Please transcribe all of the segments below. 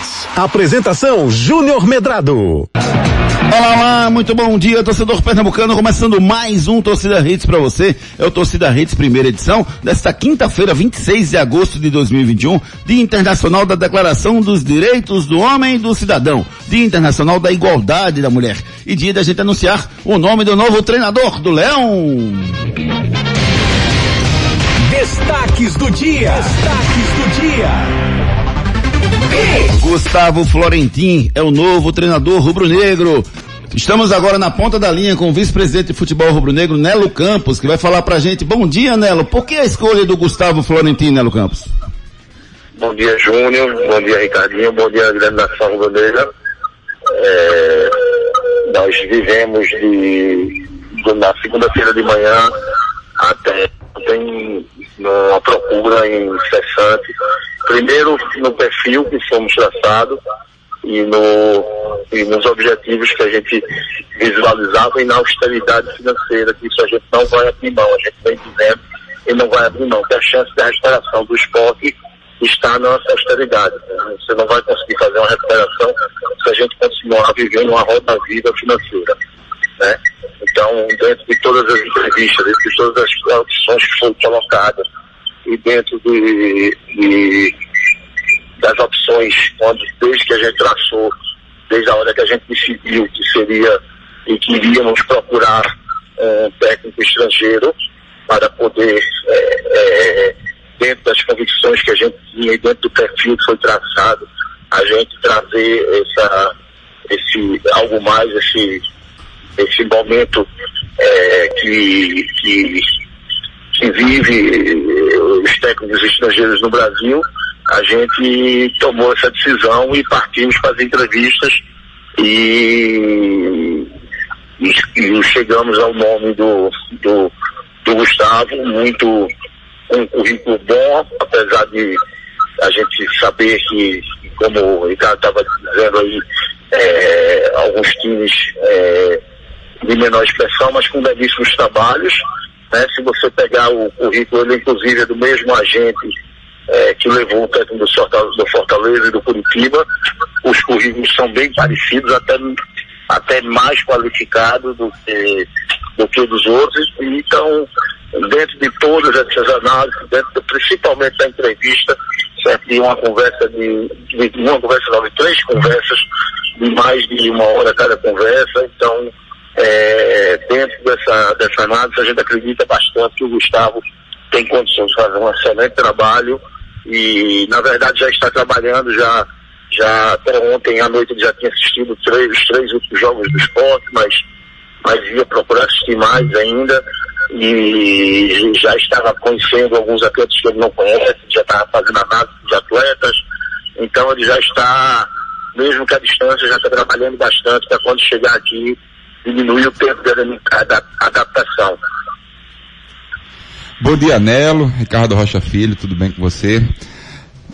Hits. Apresentação Júnior Medrado. Olá, olá, muito bom dia, torcedor pernambucano, começando mais um Torcida Hits para você. É o Torcida Hits primeira edição desta quinta-feira, 26 de agosto de 2021, Dia Internacional da Declaração dos Direitos do Homem e do Cidadão, Dia Internacional da Igualdade da Mulher e dia da gente anunciar o nome do novo treinador do Leão. Destaques do dia. Destaques do dia. Gustavo Florentin é o novo treinador rubro-negro. Estamos agora na ponta da linha com o vice-presidente de futebol rubro-negro, Nelo Campos, que vai falar pra gente. Bom dia, Nelo. Por que a escolha do Gustavo Florentin, Nelo Campos? Bom dia, Júnior. Bom dia, Ricardinho. Bom dia, grande nação rubro-negra. É, nós vivemos de, de na segunda-feira de manhã até tem uma procura incessante. Primeiro no perfil que somos traçados e, no, e nos objetivos que a gente visualizava e na austeridade financeira, que isso a gente não vai abrir mão, a gente vem dizendo e não vai abrir mão, que a chance da restauração do esporte está na nossa austeridade. Você não vai conseguir fazer uma recuperação se a gente continuar vivendo uma roda-vida financeira. Né? Então, dentro de todas as entrevistas, dentro de todas as opções que foram colocadas e dentro de, de das opções, desde que a gente traçou, desde a hora que a gente decidiu que seria e que iríamos procurar um técnico estrangeiro para poder, é, é, dentro das convicções que a gente tinha e dentro do perfil que foi traçado, a gente trazer essa, esse algo mais, esse esse momento é, que, que, que, vive eh, os técnicos estrangeiros no Brasil, a gente tomou essa decisão e partimos para as entrevistas e, e, e chegamos ao nome do, do, do Gustavo, muito um currículo bom, apesar de a gente saber que, como o Ricardo estava dizendo aí, é, alguns times é, de menor expressão, mas com belíssimos trabalhos. Né? Se você pegar o currículo, ele inclusive é do mesmo agente é, que levou o técnico do Fortaleza e do Curitiba. Os currículos são bem parecidos, até, até mais qualificados do que, do que dos outros. Então, dentro de todas essas análises, dentro principalmente da entrevista, certo? uma conversa de, de uma conversa de três conversas de mais de uma hora cada conversa, então é, dentro dessa, dessa análise, a gente acredita bastante que o Gustavo tem condições de fazer um excelente trabalho e, na verdade, já está trabalhando, já, já até ontem à noite ele já tinha assistido três, os três últimos jogos do esporte, mas, mas ia procurar assistir mais ainda e já estava conhecendo alguns atletas que ele não conhece, já estava fazendo análise de atletas, então ele já está, mesmo que a distância, já está trabalhando bastante para quando chegar aqui diminuir o tempo de adaptação. Bom dia, Nelo. Ricardo Rocha Filho, tudo bem com você?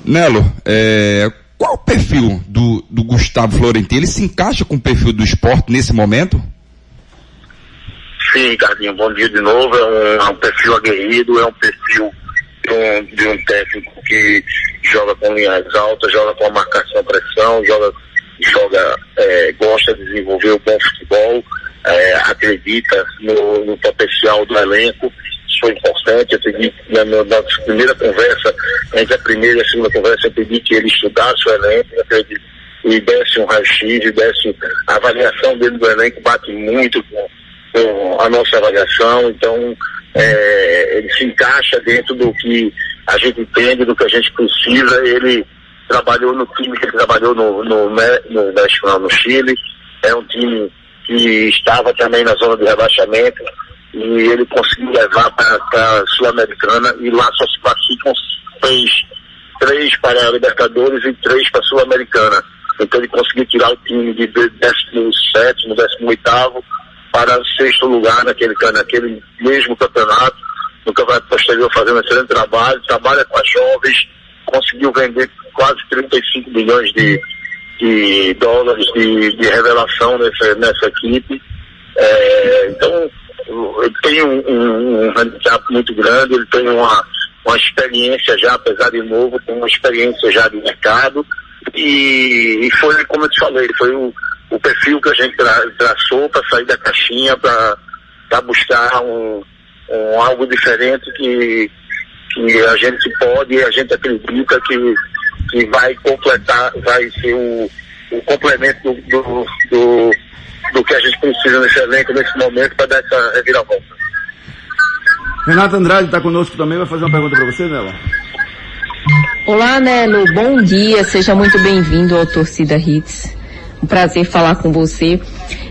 Nelo, é, qual o perfil do, do Gustavo Florentino? Ele se encaixa com o perfil do esporte nesse momento? Sim, Ricardinho, bom dia de novo. É um, é um perfil aguerrido, é um perfil de um, de um técnico que joga com linhas altas, joga com a marcação pressão, joga joga, é, gosta de desenvolver o bom futebol, é, acredita no, no, potencial do elenco. Isso foi importante. Eu pedi, na, na, primeira conversa, entre a primeira e a segunda conversa, eu pedi que ele estudasse o elenco, acredito, e desse um raio-x, e desse a avaliação dele do elenco, bate muito com, com a nossa avaliação. Então, é, ele se encaixa dentro do que a gente entende, do que a gente precisa. Ele trabalhou no time que ele trabalhou no, no, no México, não, no Chile. É um time que estava também na zona de rebaixamento e ele conseguiu levar para a Sul-Americana e lá só se classificam seis, três para a Libertadores e três para a Sul-Americana. Então ele conseguiu tirar o time de 17, 18 para sexto lugar naquele, naquele mesmo campeonato. No campeonato posterior fazendo excelente trabalho, trabalha com as jovens, conseguiu vender quase 35 milhões de, de dólares de, de revelação nessa, nessa equipe. É, então, ele tem um, um, um, handicap muito grande, ele tem uma, uma experiência já, apesar de novo, tem uma experiência já de mercado, e, e foi, como eu te falei, foi o, o perfil que a gente tra, traçou para sair da caixinha, para buscar um, um, algo diferente que, que a gente pode a gente acredita que, que vai completar, vai ser o, o complemento do, do, do, do que a gente precisa nesse elenco, nesse momento, para dar essa reviravolta. Renata Andrade está conosco também, vai fazer uma pergunta para você, Nela. Olá, Nelo. Bom dia. Seja muito bem-vindo ao Torcida Hits. Um prazer falar com você.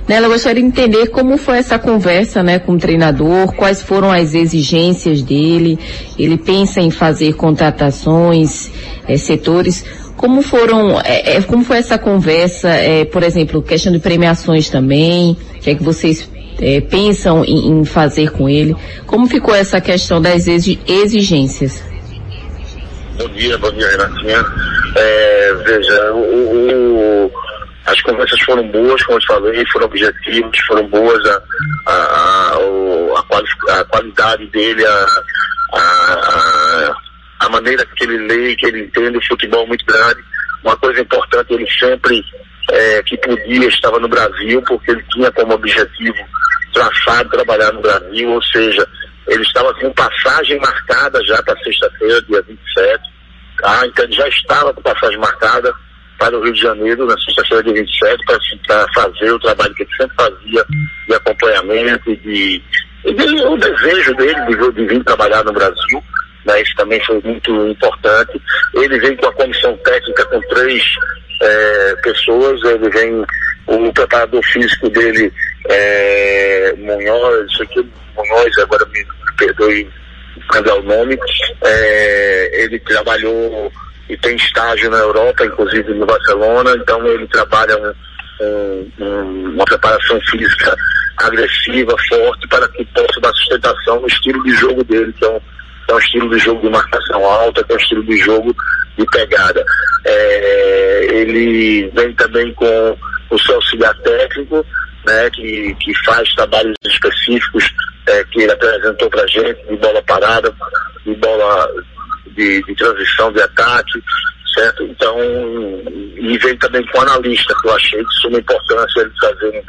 Nela, eu gostaria de entender como foi essa conversa, né, com o treinador, quais foram as exigências dele. Ele pensa em fazer contratações, é, setores. Como foram, é, é, como foi essa conversa, por exemplo, questão de premiações também? O que é que vocês pensam em, em fazer com ele? Como ficou essa questão das exigências? Bom dia, bom dia, Renatinha. É, veja, o, o, as conversas foram boas, como eu falei, foram objetivas, foram boas a, a, a, quali, a qualidade dele, a, a, a maneira que ele lê, que ele entende o futebol muito grande. Uma coisa importante, ele sempre é, que podia estava no Brasil, porque ele tinha como objetivo traçado trabalhar no Brasil, ou seja, ele estava com passagem marcada já para sexta-feira, dia 27. Tá? Então ele já estava com passagem marcada para o Rio de Janeiro na sexta-feira, dia 27, para fazer o trabalho que ele sempre fazia de acompanhamento e de, e de o desejo dele de, de vir trabalhar no Brasil. Né? Isso também foi muito importante. Ele vem com a comissão técnica com três é, pessoas, ele vem, o preparador físico dele é Munhoz, isso aqui Munhoz, agora me, me perdoe lembrar o nome, é, ele trabalhou e tem estágio na Europa, inclusive no Barcelona, então ele trabalha um, um, uma preparação física agressiva, forte, para que possa dar sustentação no estilo de jogo dele, que é um, é um estilo de jogo de marcação alta, que é um estilo de jogo de pegada. É, ele vem também com o seu auxiliar técnico, né, que, que faz trabalhos específicos é, que ele apresentou para a gente, de bola parada, de bola de, de, transição de ataque, certo? Então, e vem também com analista, que eu achei de suma importância ele trazer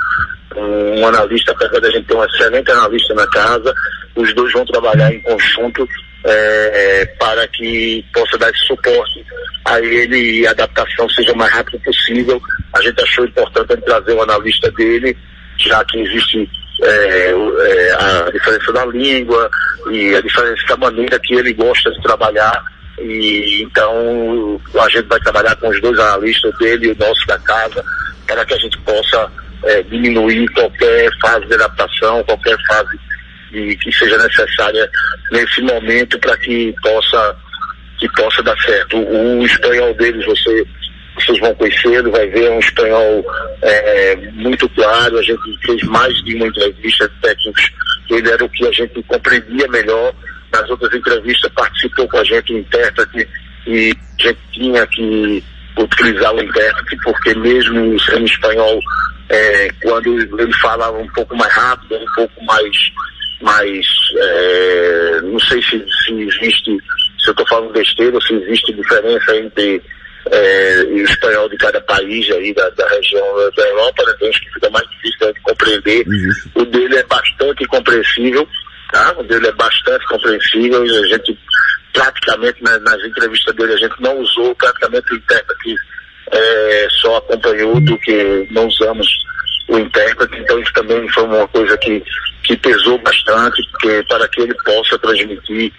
um, um analista, apesar da gente ter um excelente analista na casa, os dois vão trabalhar em conjunto é, para que possa dar esse suporte a ele e a adaptação seja o mais rápido possível. A gente achou importante trazer o analista dele, já que existe é, é, a diferença da língua e a diferença da maneira que ele gosta de trabalhar. E então a gente vai trabalhar com os dois analistas dele e o nosso da casa para que a gente possa é, diminuir qualquer fase de adaptação, qualquer fase de, que seja necessária nesse momento para que possa que possa dar certo. O, o espanhol deles você vocês vão conhecê-lo, vai ver, é um espanhol é, muito claro, a gente fez mais de uma entrevista de técnicos, ele era o que a gente compreendia melhor, nas outras entrevistas participou com a gente o intérprete e a gente tinha que utilizar o intérprete, porque mesmo sendo espanhol, é, quando ele fala um pouco mais rápido, um pouco mais, mais é, não sei se, se existe, se eu estou falando besteira, se existe diferença entre é, e o espanhol de cada país aí da, da região da Europa, né, tem uns que fica mais difícil de compreender. O dele é bastante compreensível, tá? O dele é bastante compreensível e a gente praticamente nas, nas entrevistas dele a gente não usou praticamente o intérprete é, só acompanhou do que não usamos o intérprete, então isso também foi uma coisa que, que pesou bastante, porque para que ele possa transmitir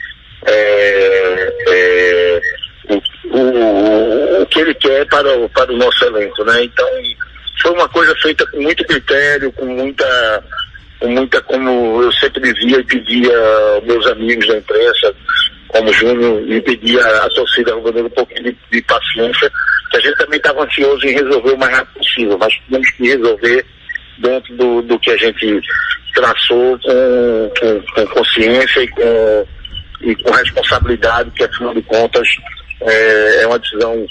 é, é, o, o, que ele quer para o, para o nosso elenco, né? Então, foi uma coisa feita com muito critério, com muita, com muita, como eu sempre dizia e pedia aos meus amigos da imprensa, como Júnior, e pedia à torcida um pouquinho de, de, paciência, que a gente também estava ansioso em resolver o mais rápido possível, mas tínhamos que resolver dentro do, do que a gente traçou com, com, com consciência e com, e com responsabilidade, que afinal de contas é, é uma decisão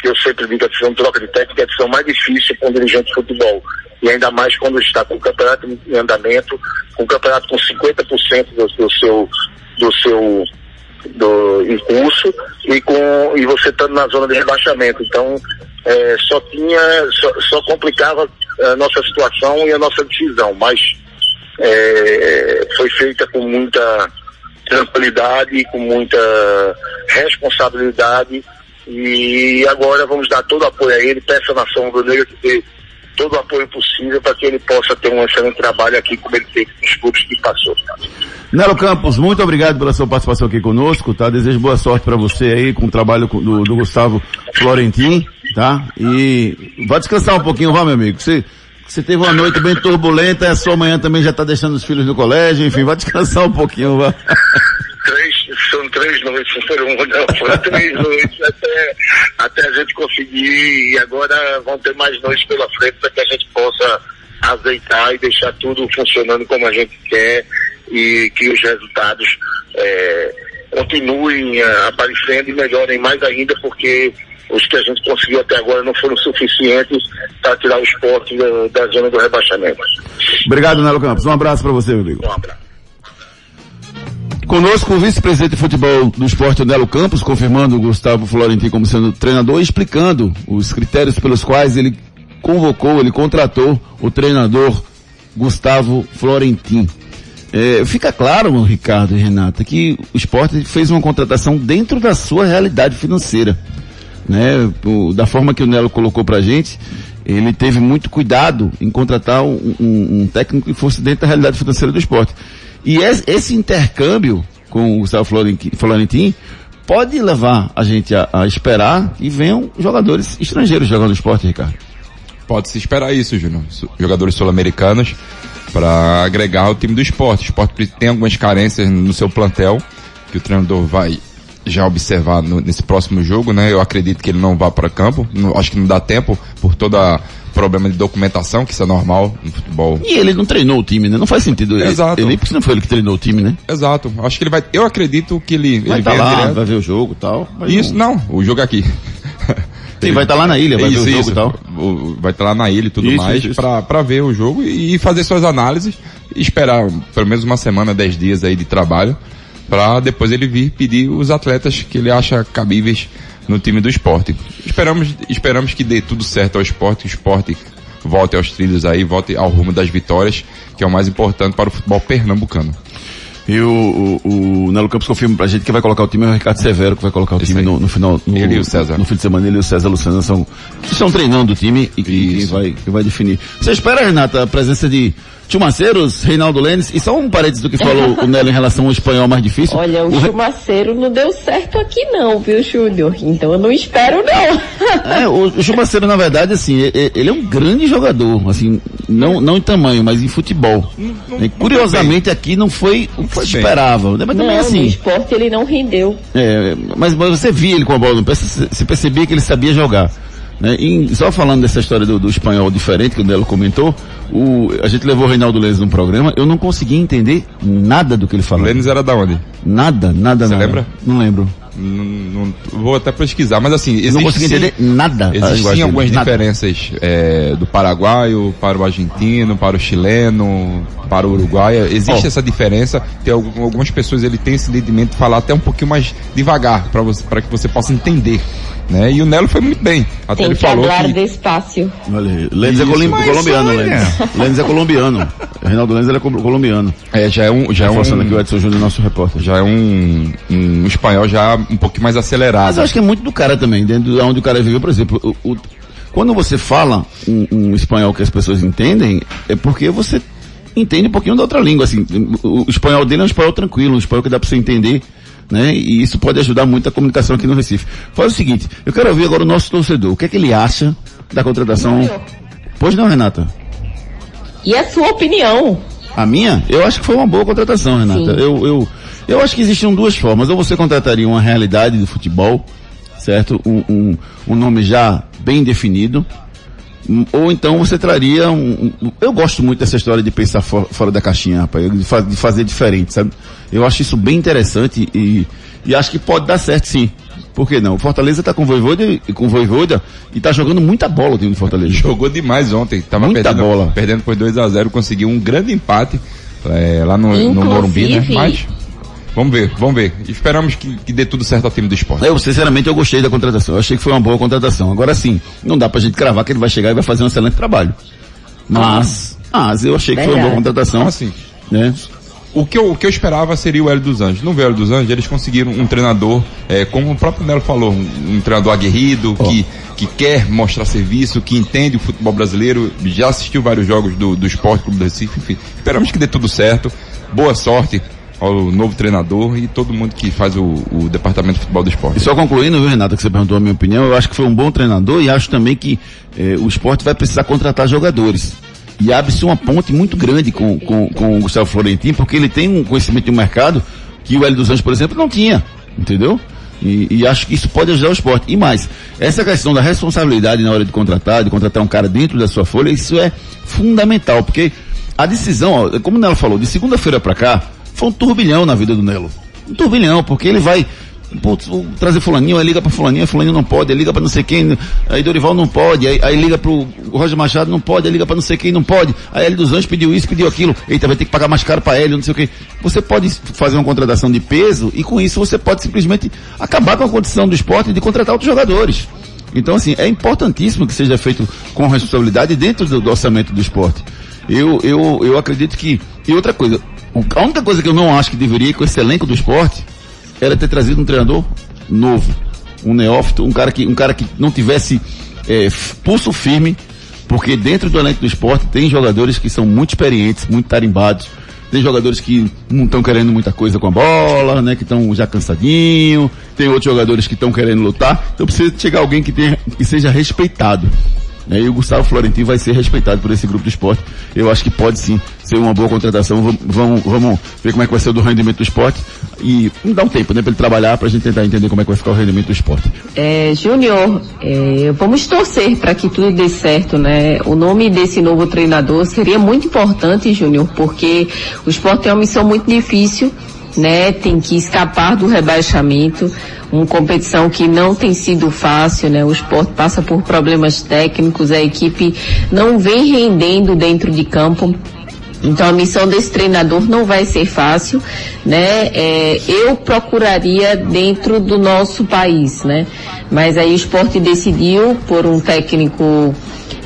que eu sempre digo, a decisão de troca de técnica é a decisão mais difícil com um dirigente de futebol. E ainda mais quando está com o campeonato em andamento, com o campeonato com 50% do, do, seu, do seu do curso e com e você estando na zona de rebaixamento. Então é, só tinha, só, só, complicava a nossa situação e a nossa decisão, mas é, foi feita com muita tranquilidade, com muita responsabilidade e agora vamos dar todo o apoio a ele, peça a nação brasileira que dê todo o apoio possível para que ele possa ter um excelente trabalho aqui como ele teve nos clubes que passou. Nelo Campos, muito obrigado pela sua participação aqui conosco, tá? Desejo boa sorte para você aí com o trabalho do, do Gustavo Florentin, tá? E vai descansar um pouquinho, vá meu amigo. Você, você teve uma noite bem turbulenta, a sua manhã também já está deixando os filhos no colégio, enfim, vai descansar um pouquinho, vá. Três, são três noites, não foram foram três noites até, até a gente conseguir e agora vão ter mais noites pela frente para que a gente possa azeitar e deixar tudo funcionando como a gente quer e que os resultados é, continuem é, aparecendo e melhorem mais ainda, porque os que a gente conseguiu até agora não foram suficientes para tirar o esporte da, da, zona do rebaixamento. Obrigado, Nelo Campos. Um abraço para você, meu amigo. Um abraço. Conosco o vice-presidente de futebol do esporte, Nelo Campos, confirmando o Gustavo Florentin como sendo treinador e explicando os critérios pelos quais ele convocou, ele contratou o treinador Gustavo Florentin. É, fica claro, Ricardo e Renata, que o esporte fez uma contratação dentro da sua realidade financeira. Né? O, da forma que o Nelo colocou pra gente, ele teve muito cuidado em contratar um, um, um técnico que fosse dentro da realidade financeira do esporte. E esse, intercâmbio com o Gustavo Florentin pode levar a gente a, a esperar que venham jogadores estrangeiros jogando esporte, Ricardo. Pode se esperar isso, Júnior. Jogadores sul-americanos para agregar ao time do esporte. O esporte tem algumas carências no seu plantel, que o treinador vai já observar no, nesse próximo jogo, né? Eu acredito que ele não vá para campo. Não, acho que não dá tempo por toda problema de documentação, que isso é normal no futebol. E ele não treinou o time, né? Não faz sentido. Exato. Ele, porque não foi ele que treinou o time, né? Exato. Acho que ele vai. Eu acredito que ele. Vai ele tá lá, direto. vai ver o jogo e tal. Isso, não. não, o jogo é aqui. Sim, vai estar tá lá na ilha, vai isso, ver o jogo isso. e tal. Vai estar tá lá na ilha e tudo isso, mais para ver o jogo e fazer suas análises e esperar pelo menos uma semana, dez dias aí de trabalho para depois ele vir pedir os atletas que ele acha cabíveis no time do esporte. Esperamos, esperamos que dê tudo certo ao esporte, que o esporte volte aos trilhos aí, volte ao rumo das vitórias, que é o mais importante para o futebol pernambucano. E o, o, o Nelo Campos confirma pra gente que vai colocar o time é o Ricardo Severo, que vai colocar o time no, no, final. No, ele e o César. No fim de semana, ele e o César Luciano são, estão treinando o time e que, vai, que vai definir. Você espera, Renata, a presença de Chumaceiros, Reinaldo Lênis, e só um parênteses do que falou o Nelo em relação ao espanhol mais difícil. Olha, o, o Chumaceiro não deu certo aqui não, viu, Júnior? Então eu não espero não. é, o, o Chumaceiro, na verdade, assim, ele é um grande jogador, assim, não, não em tamanho, mas em futebol. Não, não, curiosamente aqui não foi o que foi se esperava. Mas também assim. No esporte ele não rendeu. É, mas, mas você via ele com a bola no pé, você percebia que ele sabia jogar. Né? E só falando dessa história do, do, espanhol diferente que o Nelo comentou, o, a gente levou o Reinaldo Lênis no programa, eu não consegui entender nada do que ele falou. Lênis era da onde? Nada, nada, Você nada. lembra? Não lembro. Não, não, vou até pesquisar, mas assim, existe não consegui entender nada. Existem algumas nada. diferenças é, do paraguaio para o argentino, para o chileno, para o uruguaio. Existe oh. essa diferença. Tem algumas pessoas ele tem esse entendimento de falar até um pouquinho mais devagar para que você possa entender. Né? E o Nelo foi muito bem. Até Tem ele que falou falar que... despacio. Olha, Lênis é colombiano, Lênis. Lênis é colombiano. Reinaldo Lênis é colombiano. É, já é um... Já é um, aqui o Edson Júnior, nosso repórter. Já é um, um espanhol já um pouquinho mais acelerado. Mas eu acho que é muito do cara também, dentro de onde o cara viveu, por exemplo, o, o, quando você fala um, um espanhol que as pessoas entendem, é porque você entende um pouquinho da outra língua, assim. O, o espanhol dele é um espanhol tranquilo, um espanhol que dá para você entender né? E isso pode ajudar muito a comunicação aqui no Recife. Faz o seguinte, eu quero ouvir agora o nosso torcedor. O que é que ele acha da contratação? Não, pois não, Renata? E a sua opinião? A minha? Eu acho que foi uma boa contratação, Renata. Eu, eu, eu acho que existiam duas formas. Ou você contrataria uma realidade do futebol, certo? Um, um, um nome já bem definido, ou então você traria um, um, Eu gosto muito dessa história de pensar for, fora da caixinha, rapaz, de, fa, de, fazer diferente, sabe? Eu acho isso bem interessante e, e acho que pode dar certo sim. Por que não? O Fortaleza tá com o Voivoda, com o Voivoda e tá jogando muita bola o time do Fortaleza. Jogou demais ontem. Tava muita perdendo, bola. Perdendo por 2 a 0 conseguiu um grande empate é, lá no, no Morumbi, né? Mas Vamos ver, vamos ver. Esperamos que, que dê tudo certo ao time do esporte. Eu, sinceramente, eu gostei da contratação. Eu achei que foi uma boa contratação. Agora sim, não dá pra gente cravar que ele vai chegar e vai fazer um excelente trabalho. Mas, mas eu achei que foi uma boa contratação. Assim, né? O que, eu, o que eu esperava seria o Hélio dos Anjos. No Hélio dos Anjos, eles conseguiram um treinador, é, como o próprio Nelo falou, um, um treinador aguerrido, oh. que, que quer mostrar serviço, que entende o futebol brasileiro, já assistiu vários jogos do, do Esporte Clube do Recife, enfim. Esperamos que dê tudo certo. Boa sorte ao novo treinador e todo mundo que faz o, o, departamento de futebol do esporte. E só concluindo, viu, Renato, que você perguntou a minha opinião, eu acho que foi um bom treinador e acho também que eh, o esporte vai precisar contratar jogadores. E abre-se uma ponte muito grande com, com, com o Gustavo Florentino, porque ele tem um conhecimento de mercado que o Hélio dos Anjos, por exemplo, não tinha. Entendeu? E, e, acho que isso pode ajudar o esporte. E mais, essa questão da responsabilidade na hora de contratar, de contratar um cara dentro da sua folha, isso é fundamental, porque a decisão, ó, como Nelo falou, de segunda-feira para cá, foi um turbilhão na vida do Nelo. Um turbilhão, porque ele vai Putz, trazer fulaninho, aí liga pra fulaninho, fulaninho não pode, aí liga pra não sei quem, aí Dorival não pode, aí, aí liga pro Roger Machado não pode, aí liga pra não sei quem não pode, aí ele dos Anjos pediu isso, pediu aquilo, eita, vai ter que pagar mais caro pra ele, não sei o que. Você pode fazer uma contratação de peso e com isso você pode simplesmente acabar com a condição do esporte de contratar outros jogadores. Então assim, é importantíssimo que seja feito com responsabilidade dentro do, do orçamento do esporte. Eu, eu, eu acredito que, e outra coisa, a única coisa que eu não acho que deveria com esse elenco do esporte era ter trazido um treinador novo, um neófito, um cara que, um cara que não tivesse é, pulso firme, porque dentro do elenco do esporte tem jogadores que são muito experientes, muito tarimbados, tem jogadores que não estão querendo muita coisa com a bola, né? Que estão já cansadinho. Tem outros jogadores que estão querendo lutar. Então precisa chegar alguém que, tenha, que seja respeitado. Né? E o Gustavo Florentino vai ser respeitado por esse grupo de esporte. Eu acho que pode sim ser uma boa contratação. Vamos, vamos, ver como é que vai ser o do rendimento do esporte e dar um tempo, né, para ele trabalhar, para a gente tentar entender como é que vai ficar o rendimento do esporte. É, Júnior, é, vamos torcer para que tudo dê certo, né? O nome desse novo treinador seria muito importante, Júnior, porque o esporte tem uma missão muito difícil, né? Tem que escapar do rebaixamento uma competição que não tem sido fácil, né? O esporte passa por problemas técnicos, a equipe não vem rendendo dentro de campo. Então a missão desse treinador não vai ser fácil, né? É, eu procuraria dentro do nosso país, né? Mas aí o esporte decidiu por um técnico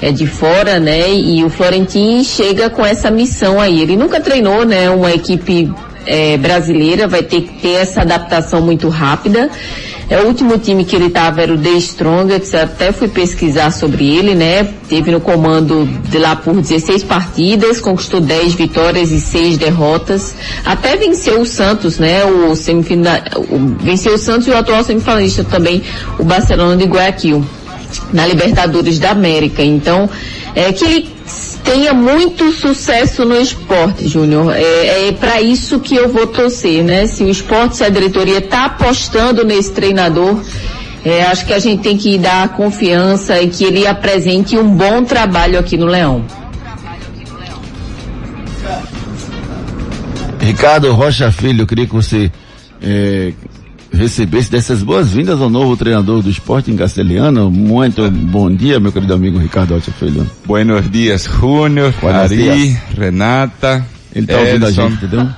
é, de fora, né? E o Florentino chega com essa missão aí. Ele nunca treinou, né? Uma equipe é, brasileira, vai ter que ter essa adaptação muito rápida. É o último time que ele estava era o The Strongest, até fui pesquisar sobre ele, né? Teve no comando de lá por 16 partidas, conquistou 10 vitórias e 6 derrotas. Até venceu o Santos, né? O semifinal, venceu o Santos e o atual semifinalista também, o Barcelona de Guayaquil, na Libertadores da América. Então, é que ele tenha muito sucesso no esporte, Júnior. É, é para isso que eu vou torcer, né? Se o esporte, se a diretoria está apostando nesse treinador, é, acho que a gente tem que dar confiança e que ele apresente um bom trabalho aqui no Leão. Ricardo Rocha Filho, eu queria que você é, recebesse dessas boas-vindas ao novo treinador do esporte em castelhano. Muito bom dia, meu querido amigo Ricardo Altia Filho. Buenos dias, Júnior, Ari, dias. Renata. Ele está ouvindo a gente, entendeu?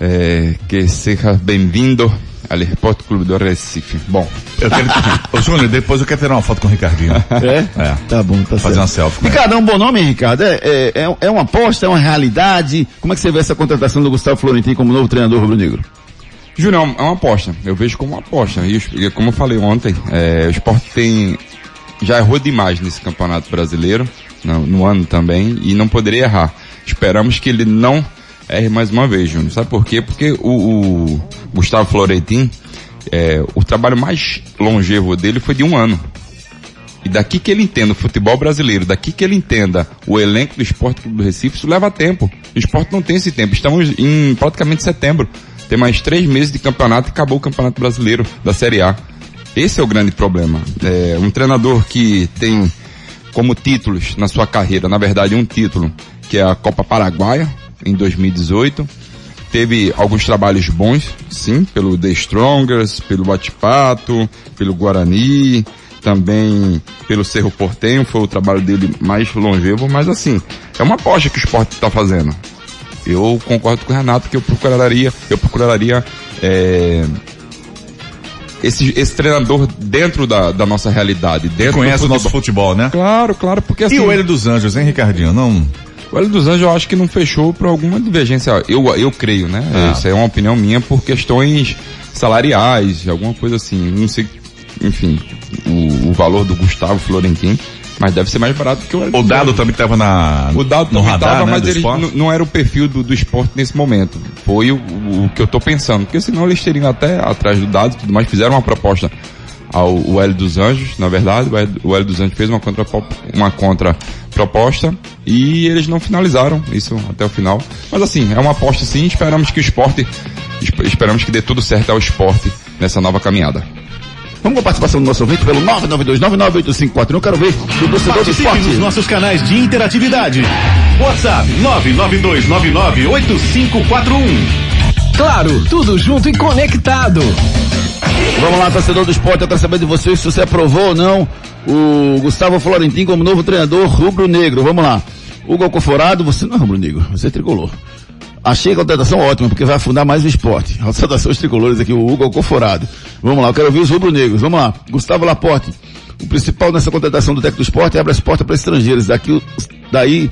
É, que seja bem-vindo ao Esporte Clube do Recife. Bom, eu quero. Ô, Júnior, depois eu quero tirar uma foto com o Ricardinho. É? É. Tá bom, tá Fazer certo. uma selfie. Ricardo, é um bom nome, Ricardo? É, é, é, é uma aposta, é uma realidade? Como é que você vê essa contratação do Gustavo Florentino como novo treinador rubro-negro? Júnior, é uma aposta. Eu vejo como uma aposta. E como eu falei ontem, é, o esporte tem. Já errou demais nesse campeonato brasileiro, no, no, ano também, e não poderia errar. Esperamos que ele não erre mais uma vez, Júnior. Sabe por quê? Porque o, o Gustavo Florentin, é, o trabalho mais longevo dele foi de um ano. E daqui que ele entenda o futebol brasileiro, daqui que ele entenda o elenco do Esporte Clube do Recife, isso leva tempo. O esporte não tem esse tempo. Estamos em praticamente setembro. Tem mais três meses de campeonato e acabou o campeonato brasileiro da Série A. Esse é o grande problema. É um treinador que tem como títulos na sua carreira, na verdade, um título, que é a Copa Paraguaia, em 2018. Teve alguns trabalhos bons, sim, pelo The Strongers, pelo Bate-Pato, pelo Guarani, também pelo Cerro Portenho, foi o trabalho dele mais longevo, mas assim, é uma aposta que o esporte está fazendo. Eu concordo com o Renato que eu procuraria, eu procuraria é, esse, esse treinador dentro da, da nossa realidade. Dentro Conhece o nosso futebol, né? Claro, claro, porque assim... E o Hélio dos Anjos, hein, Ricardinho? Não... O Hélio dos Anjos eu acho que não fechou por alguma divergência, eu, eu creio, né? Ah. Isso é uma opinião minha por questões salariais, alguma coisa assim. Não sei, enfim, o, o valor do Gustavo Florentin mas deve ser mais barato que o O Dado também estava na O Dado no radar, tava, né, mas ele não era o perfil do, do esporte nesse momento. Foi o, o, que eu estou pensando, porque senão eles teriam até atrás do Dado, tudo mais fizeram uma proposta ao o Hélio dos Anjos, na verdade, o Hélio dos Anjos fez uma contra uma contra proposta e eles não finalizaram isso até o final. Mas assim, é uma aposta sim, esperamos que o esporte esperamos que dê tudo certo ao esporte nessa nova caminhada. Vamos com a participação do nosso ouvinte pelo 992998541. Eu quero ver do torcedor do esporte. nos nossos canais de interatividade. WhatsApp 992998541. Claro, tudo junto e conectado. Vamos lá, torcedor do esporte, eu quero saber de vocês se você aprovou ou não o Gustavo Florentin como novo treinador rubro-negro. Vamos lá. Hugo Alcoforado, você não é rubro-negro, você é tricolor. Achei a contratação ótima, porque vai afundar mais o esporte. A saudações tricolores aqui, o Hugo Alcoforado. Vamos lá, eu quero ouvir os rubro-negros. Vamos lá. Gustavo Laporte. O principal nessa contratação do técnico do esporte é abrir as portas para estrangeiros. Daqui, daí,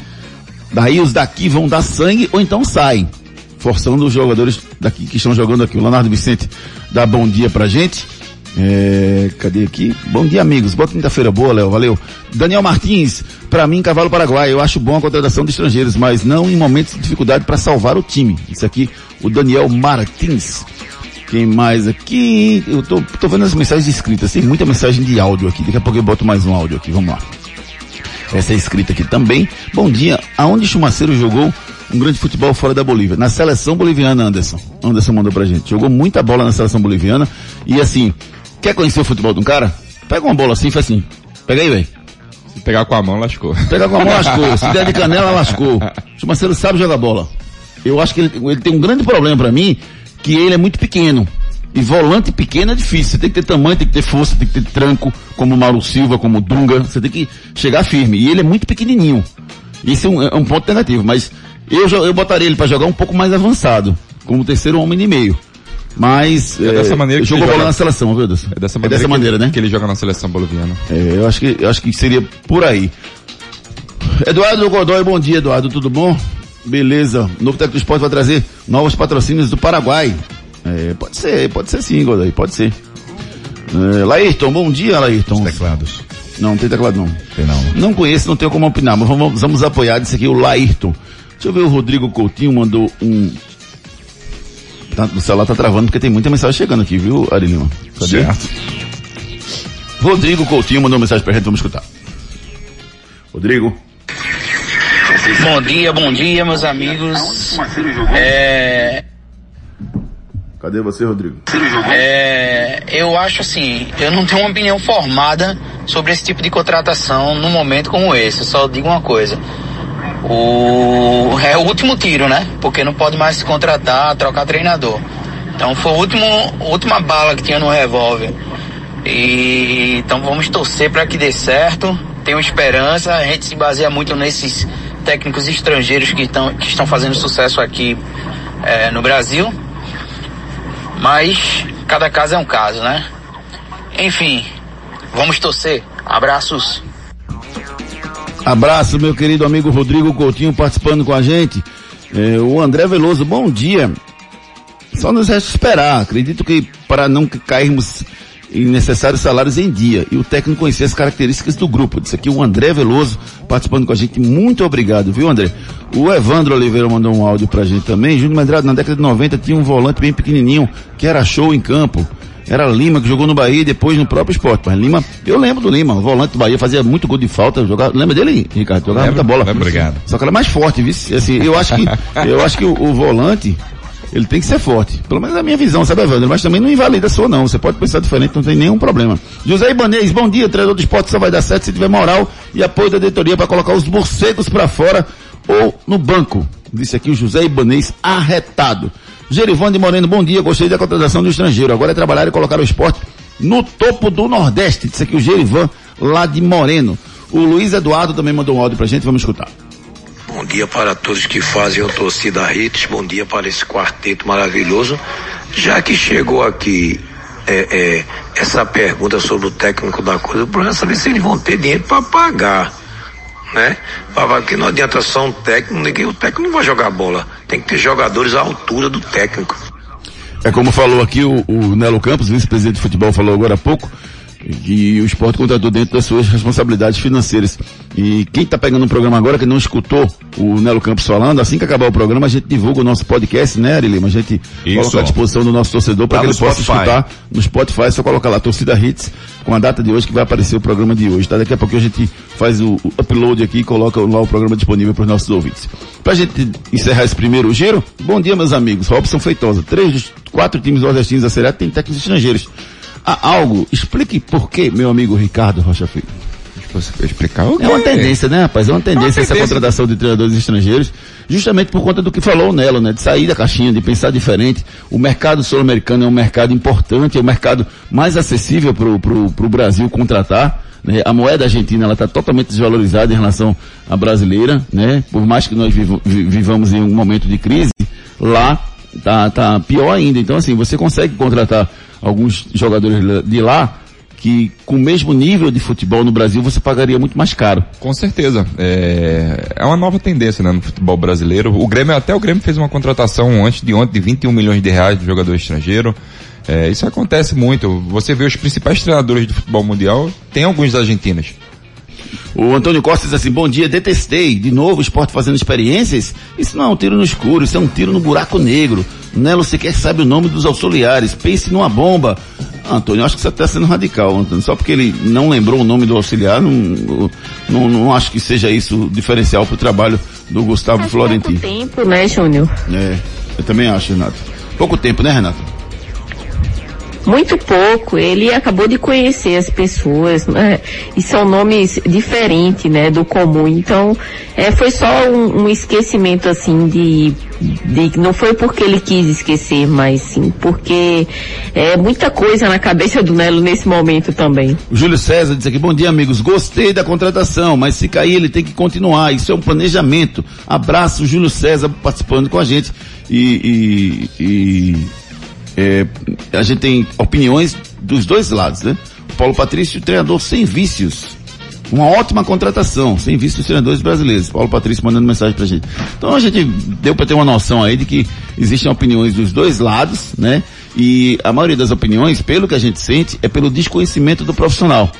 daí os daqui vão dar sangue ou então saem. Forçando os jogadores daqui que estão jogando aqui. O Leonardo Vicente dá bom dia pra gente. É, cadê aqui? Bom dia, amigos. Boa quinta-feira boa, Léo. Valeu. Daniel Martins, para mim, cavalo paraguai. Eu acho bom a contratação de estrangeiros, mas não em momentos de dificuldade para salvar o time. Isso aqui, o Daniel Martins. Quem mais aqui? Eu tô, tô vendo as mensagens escritas. Tem muita mensagem de áudio aqui. Daqui a pouco eu boto mais um áudio aqui. Vamos lá. Essa é escrita aqui também. Bom dia. Aonde Chumaceiro jogou um grande futebol fora da Bolívia? Na seleção boliviana, Anderson. Anderson mandou pra gente. Jogou muita bola na seleção boliviana. E assim, Quer conhecer o futebol de um cara? Pega uma bola assim e faz assim. Pega aí, velho. Se pegar com a mão, lascou. Pegar com a mão, lascou. Se der de canela, lascou. O Marcelo sabe jogar bola. Eu acho que ele, ele tem um grande problema para mim, que ele é muito pequeno. E volante pequeno é difícil. Você tem que ter tamanho, tem que ter força, tem que ter tranco, como o Mauro Silva, como o Dunga. Você tem que chegar firme. E ele é muito pequenininho. Isso é um, é um ponto negativo. Mas eu, eu botaria ele para jogar um pouco mais avançado, como terceiro homem e meio. Mas é dessa é, maneira que jogou bola joga... na seleção, viu, Deus? É dessa maneira, é dessa maneira que, né? Que ele joga na seleção boliviana. É, eu acho que eu acho que seria por aí. Eduardo Godoy, bom dia, Eduardo, tudo bom? Beleza. O novo técnico do esporte vai trazer novos patrocínios do Paraguai. É, pode ser, pode ser sim, Godoy, pode ser. É, Laírton, bom dia, Laírton. Os teclados. Não, não tem teclado não. Tem não. Não conheço, não tenho como opinar, mas vamos, vamos apoiar isso aqui, o Laírton. Deixa eu ver, o Rodrigo Coutinho mandou um Tá, o celular tá travando porque tem muita mensagem chegando aqui, viu, Ari Lima? Cadê? Certo. Rodrigo Coutinho mandou mensagem pra gente, vamos escutar. Rodrigo. Bom dia, bom dia, meus amigos. É... Cadê você, Rodrigo? É, eu acho assim, eu não tenho uma opinião formada sobre esse tipo de contratação num momento como esse. Eu só digo uma coisa o, é o último tiro, né? Porque não pode mais se contratar, trocar treinador. Então foi a último, última bala que tinha no revólver. E, então vamos torcer para que dê certo. Tenho esperança. A gente se baseia muito nesses técnicos estrangeiros que, tão, que estão fazendo sucesso aqui é, no Brasil. Mas cada caso é um caso, né? Enfim, vamos torcer. Abraços. Abraço, meu querido amigo Rodrigo Coutinho participando com a gente. É, o André Veloso, bom dia. Só nos resta esperar. Acredito que para não cairmos em necessários salários em dia. E o técnico conhecer as características do grupo. Disse aqui o André Veloso participando com a gente. Muito obrigado, viu, André? O Evandro Oliveira mandou um áudio pra gente também. Júnior Medrado, na década de 90 tinha um volante bem pequenininho, que era show em campo. Era Lima que jogou no Bahia e depois no próprio esporte. Mas Lima, eu lembro do Lima, o volante do Bahia fazia muito gol de falta. Jogava, lembra dele, Ricardo? Jogava muita bola. Obrigado. Só que era mais forte, viu? Assim, eu acho que, eu acho que o, o, volante, ele tem que ser forte. Pelo menos a minha visão, sabe, Evandro? Mas também não invalida a sua, não. Você pode pensar diferente, não tem nenhum problema. José Ibanez, bom dia. Treinador do esporte só vai dar certo se tiver moral e apoio da diretoria para colocar os morcegos para fora ou no banco. Disse aqui o José Ibanez arretado. Gerivan de Moreno, bom dia. Gostei da contratação do estrangeiro. Agora é trabalhar e colocar o esporte no topo do Nordeste. Disse aqui o Gerivan, lá de Moreno. O Luiz Eduardo também mandou um áudio pra gente, vamos escutar. Bom dia para todos que fazem o Torcida Hits, bom dia para esse quarteto maravilhoso. Já que chegou aqui é, é, essa pergunta sobre o técnico da coisa, o problema é saber se eles vão ter dinheiro para pagar. Né? Porque não adianta só um técnico, ninguém, o técnico não vai jogar bola. Tem que ter jogadores à altura do técnico. É como falou aqui o, o Nelo Campos, vice-presidente de futebol, falou agora há pouco, que o esporte contratou dentro das suas responsabilidades financeiras. E quem está pegando o programa agora, que não escutou o Nelo Campos falando, assim que acabar o programa, a gente divulga o nosso podcast, né, Ari Lima? A gente Isso. coloca à disposição do nosso torcedor para que ele possa escutar no Spotify. É só colocar lá, Torcida Hits, com a data de hoje que vai aparecer o programa de hoje, tá? Daqui a pouco a gente faz o, o upload aqui e coloca lá o programa disponível para os nossos ouvintes. Para a gente encerrar esse primeiro giro, bom dia, meus amigos. Robson Feitosa. Três dos quatro times nordestinos da Série A têm técnicos estrangeiros há algo. Explique por que, meu amigo Ricardo Rocha Filho. Explicar o quê? É uma tendência, né, rapaz? É uma tendência, é uma tendência essa contratação de treinadores estrangeiros, justamente por conta do que falou o Nelo, né? De sair da caixinha, de pensar diferente. O mercado sul-americano é um mercado importante, é o um mercado mais acessível para o Brasil contratar. Né? A moeda argentina ela está totalmente desvalorizada em relação à brasileira, né? Por mais que nós vivamos em um momento de crise, lá tá, tá pior ainda. Então, assim, você consegue contratar alguns jogadores de lá que com o mesmo nível de futebol no Brasil você pagaria muito mais caro. Com certeza. É, é uma nova tendência né, no futebol brasileiro. O Grêmio, até o Grêmio fez uma contratação antes de ontem de 21 milhões de reais de jogador estrangeiro. É, isso acontece muito. Você vê os principais treinadores do futebol mundial, tem alguns argentinos. O Antônio Costa diz assim, bom dia, detestei. De novo o esporte fazendo experiências? Isso não é um tiro no escuro, isso é um tiro no buraco negro. Nelo sequer sabe o nome dos auxiliares. Pense numa bomba. Ah, Antônio, acho que você está sendo radical, Antônio. Só porque ele não lembrou o nome do auxiliar, não, não, não acho que seja isso diferencial para o trabalho do Gustavo Faz Florentino. Pouco tempo, né, Júnior? É, eu também acho, Renato. Pouco tempo, né, Renato? Muito pouco. Ele acabou de conhecer as pessoas, né? E são nomes diferentes, né, do comum. Então, é, foi só um, um esquecimento assim de, de, não foi porque ele quis esquecer, mas sim porque é muita coisa na cabeça do Nelo nesse momento também. O Júlio César disse aqui, bom dia amigos, gostei da contratação, mas se cair ele tem que continuar, isso é um planejamento. Abraço, Júlio César participando com a gente e, e, e é, a gente tem opiniões dos dois lados, né? O Paulo Patrício, treinador sem vícios. Uma ótima contratação, sem vícios dos treinadores brasileiros. Paulo Patrício mandando mensagem pra gente. Então a gente deu para ter uma noção aí de que existem opiniões dos dois lados, né? E a maioria das opiniões, pelo que a gente sente, é pelo desconhecimento do profissional.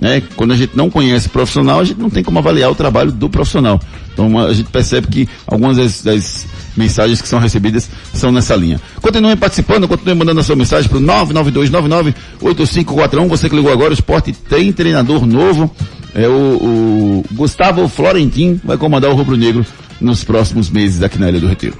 Né? Quando a gente não conhece o profissional, a gente não tem como avaliar o trabalho do profissional. Então a gente percebe que algumas das, das mensagens que são recebidas são nessa linha. Continuem participando, continuem mandando a sua mensagem para o 992998541. Você que ligou agora, o esporte tem treinador novo. É o, o Gustavo Florentin vai comandar o Rubro Negro nos próximos meses aqui na Ilha do Retiro.